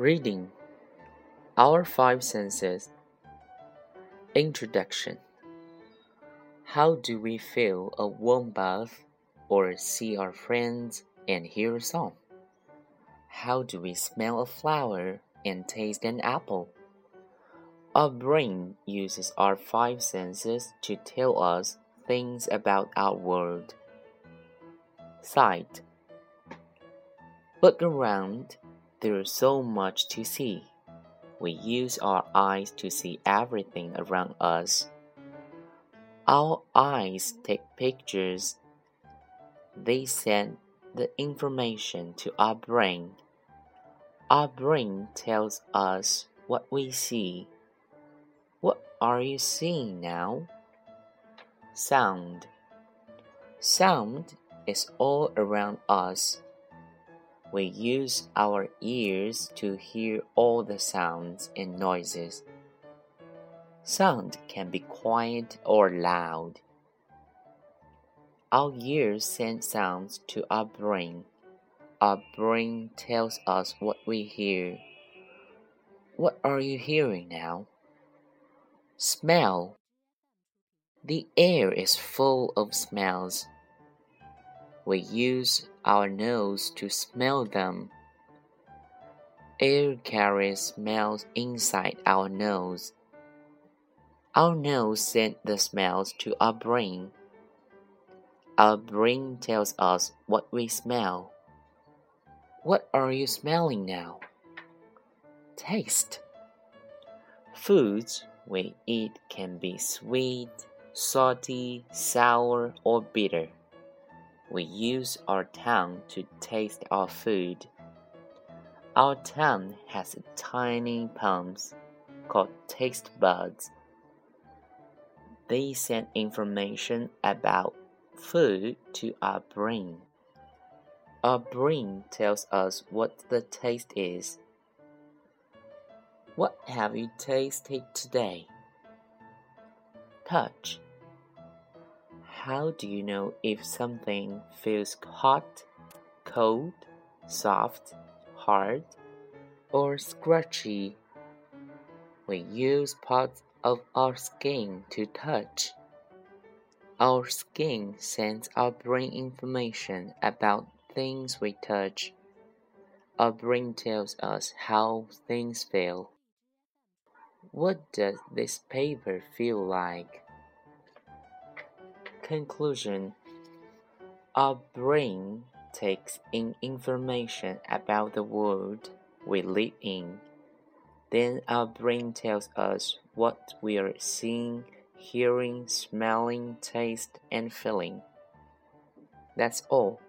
Reading Our Five Senses Introduction How do we feel a warm bath, or see our friends and hear a song? How do we smell a flower and taste an apple? Our brain uses our five senses to tell us things about our world. Sight Look around, there is so much to see. We use our eyes to see everything around us. Our eyes take pictures. They send the information to our brain. Our brain tells us what we see. What are you seeing now? Sound. Sound is all around us. We use our ears to hear all the sounds and noises. Sound can be quiet or loud. Our ears send sounds to our brain. Our brain tells us what we hear. What are you hearing now? Smell. The air is full of smells. We use our nose to smell them. Air carries smells inside our nose. Our nose sends the smells to our brain. Our brain tells us what we smell. What are you smelling now? Taste. Foods we eat can be sweet, salty, sour, or bitter. We use our tongue to taste our food. Our tongue has tiny palms called taste buds. They send information about food to our brain. Our brain tells us what the taste is. What have you tasted today? Touch. How do you know if something feels hot, cold, soft, hard, or scratchy? We use parts of our skin to touch. Our skin sends our brain information about things we touch. Our brain tells us how things feel. What does this paper feel like? Conclusion Our brain takes in information about the world we live in. Then our brain tells us what we are seeing, hearing, smelling, taste, and feeling. That's all.